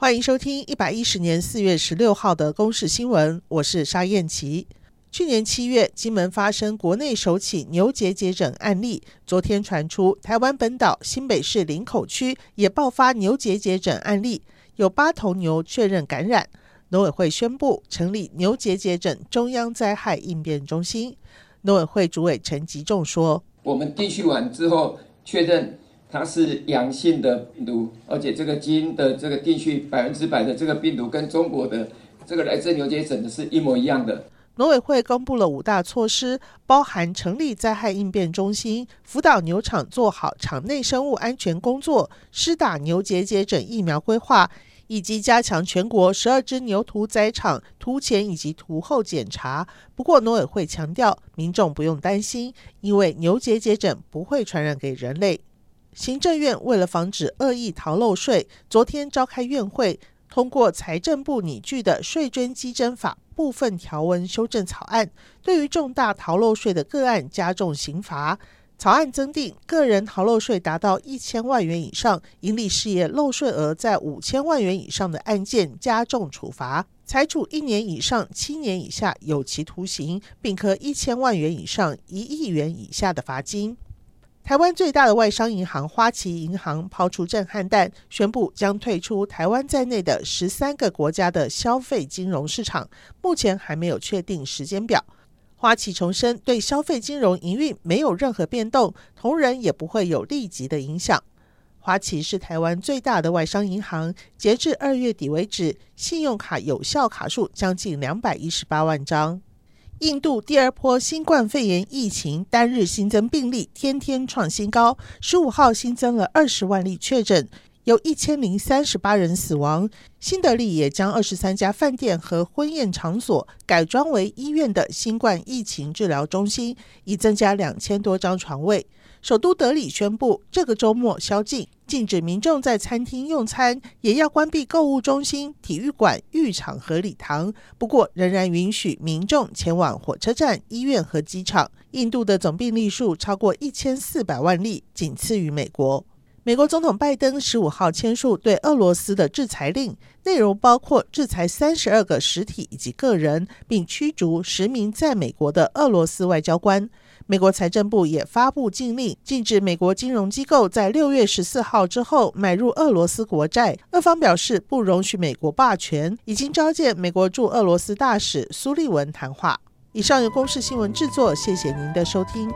欢迎收听一百一十年四月十六号的公视新闻，我是沙燕琪。去年七月，金门发生国内首起牛结节疹案例，昨天传出台湾本岛新北市林口区也爆发牛结节疹案例，有八头牛确认感染。农委会宣布成立牛结节疹中央灾害应变中心。农委会主委陈吉仲说：“我们定序完之后，确认它是阳性的病毒，而且这个基因的这个定序百分之百的这个病毒跟中国的这个来自牛结疹的是一模一样的。”农委会公布了五大措施，包含成立灾害应变中心，辅导牛场做好场内生物安全工作，施打牛结节疹疫苗规划。以及加强全国十二只牛屠宰场屠前以及屠后检查。不过，农委会强调，民众不用担心，因为牛结节疹不会传染给人类。行政院为了防止恶意逃漏税，昨天召开院会，通过财政部拟具的税捐稽征法部分条文修正草案，对于重大逃漏税的个案加重刑罚。草案增订，个人逃漏税达到一千万元以上，营利事业漏税额在五千万元以上的案件加重处罚，裁处一年以上七年以下有期徒刑，并科一千万元以上一亿元以下的罚金。台湾最大的外商银行花旗银行抛出震撼弹，宣布将退出台湾在内的十三个国家的消费金融市场，目前还没有确定时间表。花旗重申，对消费金融营运没有任何变动，同仁也不会有立即的影响。花旗是台湾最大的外商银行，截至二月底为止，信用卡有效卡数将近两百一十八万张。印度第二波新冠肺炎疫情单日新增病例天天创新高，十五号新增了二十万例确诊。有一千零三十八人死亡。新德里也将二十三家饭店和婚宴场所改装为医院的新冠疫情治疗中心，已增加两千多张床位。首都德里宣布，这个周末宵禁，禁止民众在餐厅用餐，也要关闭购物中心、体育馆、浴场和礼堂。不过，仍然允许民众前往火车站、医院和机场。印度的总病例数超过一千四百万例，仅次于美国。美国总统拜登十五号签署对俄罗斯的制裁令，内容包括制裁三十二个实体以及个人，并驱逐十名在美国的俄罗斯外交官。美国财政部也发布禁令，禁止美国金融机构在六月十四号之后买入俄罗斯国债。俄方表示不容许美国霸权，已经召见美国驻俄罗斯大使苏利文谈话。以上由公视新闻制作，谢谢您的收听。